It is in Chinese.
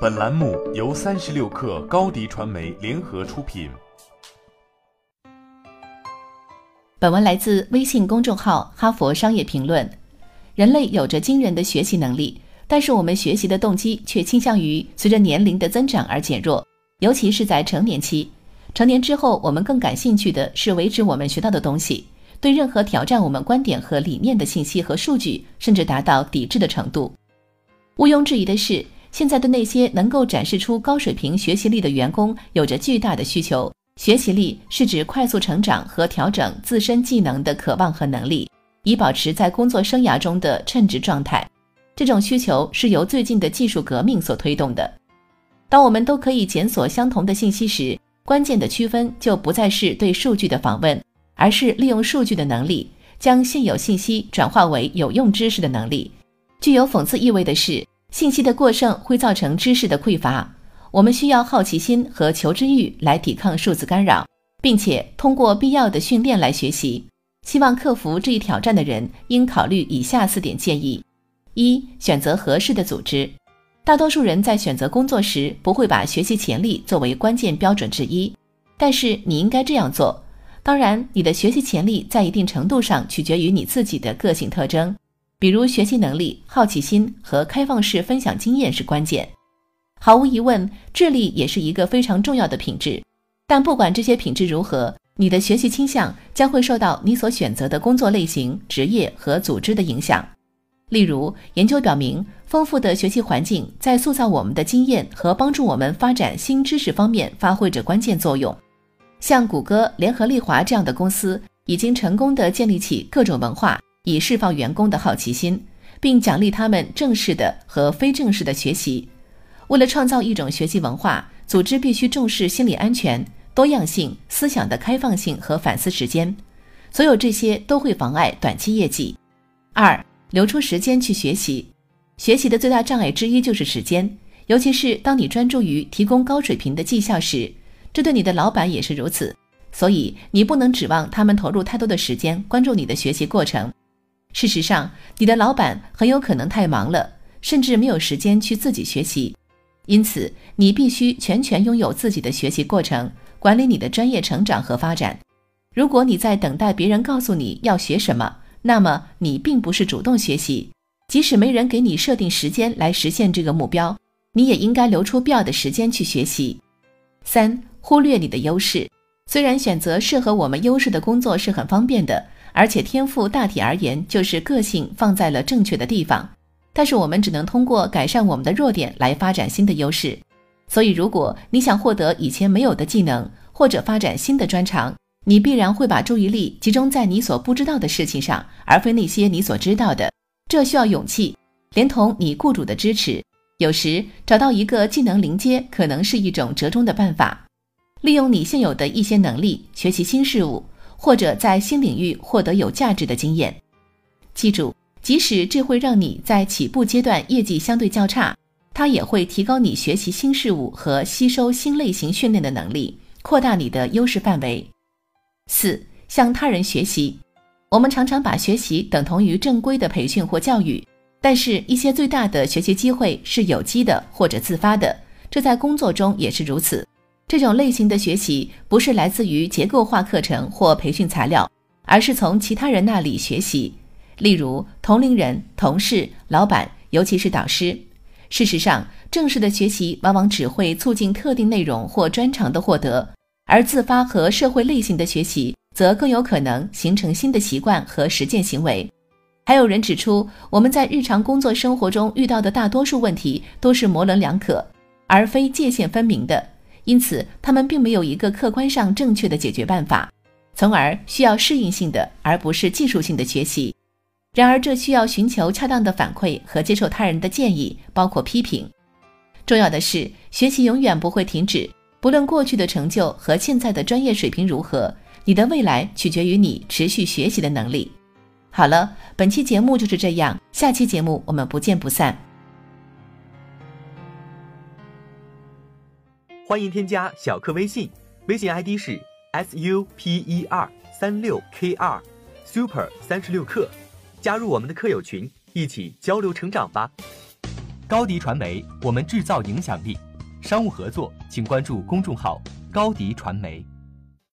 本栏目由三十六氪高低传媒联合出品。本文来自微信公众号《哈佛商业评论》。人类有着惊人的学习能力，但是我们学习的动机却倾向于随着年龄的增长而减弱，尤其是在成年期。成年之后，我们更感兴趣的是维持我们学到的东西，对任何挑战我们观点和理念的信息和数据，甚至达到抵制的程度。毋庸置疑的是。现在对那些能够展示出高水平学习力的员工有着巨大的需求。学习力是指快速成长和调整自身技能的渴望和能力，以保持在工作生涯中的称职状态。这种需求是由最近的技术革命所推动的。当我们都可以检索相同的信息时，关键的区分就不再是对数据的访问，而是利用数据的能力，将现有信息转化为有用知识的能力。具有讽刺意味的是。信息的过剩会造成知识的匮乏，我们需要好奇心和求知欲来抵抗数字干扰，并且通过必要的训练来学习。希望克服这一挑战的人应考虑以下四点建议：一、选择合适的组织。大多数人在选择工作时不会把学习潜力作为关键标准之一，但是你应该这样做。当然，你的学习潜力在一定程度上取决于你自己的个性特征。比如学习能力、好奇心和开放式分享经验是关键。毫无疑问，智力也是一个非常重要的品质。但不管这些品质如何，你的学习倾向将会受到你所选择的工作类型、职业和组织的影响。例如，研究表明，丰富的学习环境在塑造我们的经验和帮助我们发展新知识方面发挥着关键作用。像谷歌、联合利华这样的公司，已经成功地建立起各种文化。以释放员工的好奇心，并奖励他们正式的和非正式的学习。为了创造一种学习文化，组织必须重视心理安全、多样性、思想的开放性和反思时间。所有这些都会妨碍短期业绩。二、留出时间去学习。学习的最大障碍之一就是时间，尤其是当你专注于提供高水平的绩效时，这对你的老板也是如此。所以，你不能指望他们投入太多的时间关注你的学习过程。事实上，你的老板很有可能太忙了，甚至没有时间去自己学习。因此，你必须全权拥有自己的学习过程，管理你的专业成长和发展。如果你在等待别人告诉你要学什么，那么你并不是主动学习。即使没人给你设定时间来实现这个目标，你也应该留出必要的时间去学习。三、忽略你的优势。虽然选择适合我们优势的工作是很方便的。而且天赋大体而言就是个性放在了正确的地方，但是我们只能通过改善我们的弱点来发展新的优势。所以，如果你想获得以前没有的技能或者发展新的专长，你必然会把注意力集中在你所不知道的事情上，而非那些你所知道的。这需要勇气，连同你雇主的支持。有时找到一个技能临接可能是一种折中的办法，利用你现有的一些能力学习新事物。或者在新领域获得有价值的经验。记住，即使这会让你在起步阶段业绩相对较差，它也会提高你学习新事物和吸收新类型训练的能力，扩大你的优势范围。四，向他人学习。我们常常把学习等同于正规的培训或教育，但是，一些最大的学习机会是有机的或者自发的，这在工作中也是如此。这种类型的学习不是来自于结构化课程或培训材料，而是从其他人那里学习，例如同龄人、同事、老板，尤其是导师。事实上，正式的学习往往只会促进特定内容或专长的获得，而自发和社会类型的学习则更有可能形成新的习惯和实践行为。还有人指出，我们在日常工作生活中遇到的大多数问题都是模棱两可，而非界限分明的。因此，他们并没有一个客观上正确的解决办法，从而需要适应性的而不是技术性的学习。然而，这需要寻求恰当的反馈和接受他人的建议，包括批评。重要的是，学习永远不会停止，不论过去的成就和现在的专业水平如何，你的未来取决于你持续学习的能力。好了，本期节目就是这样，下期节目我们不见不散。欢迎添加小课微信，微信 ID 是 s u p e r 三六 k 二 super 三十六课，加入我们的课友群，一起交流成长吧。高迪传媒，我们制造影响力。商务合作，请关注公众号高迪传媒。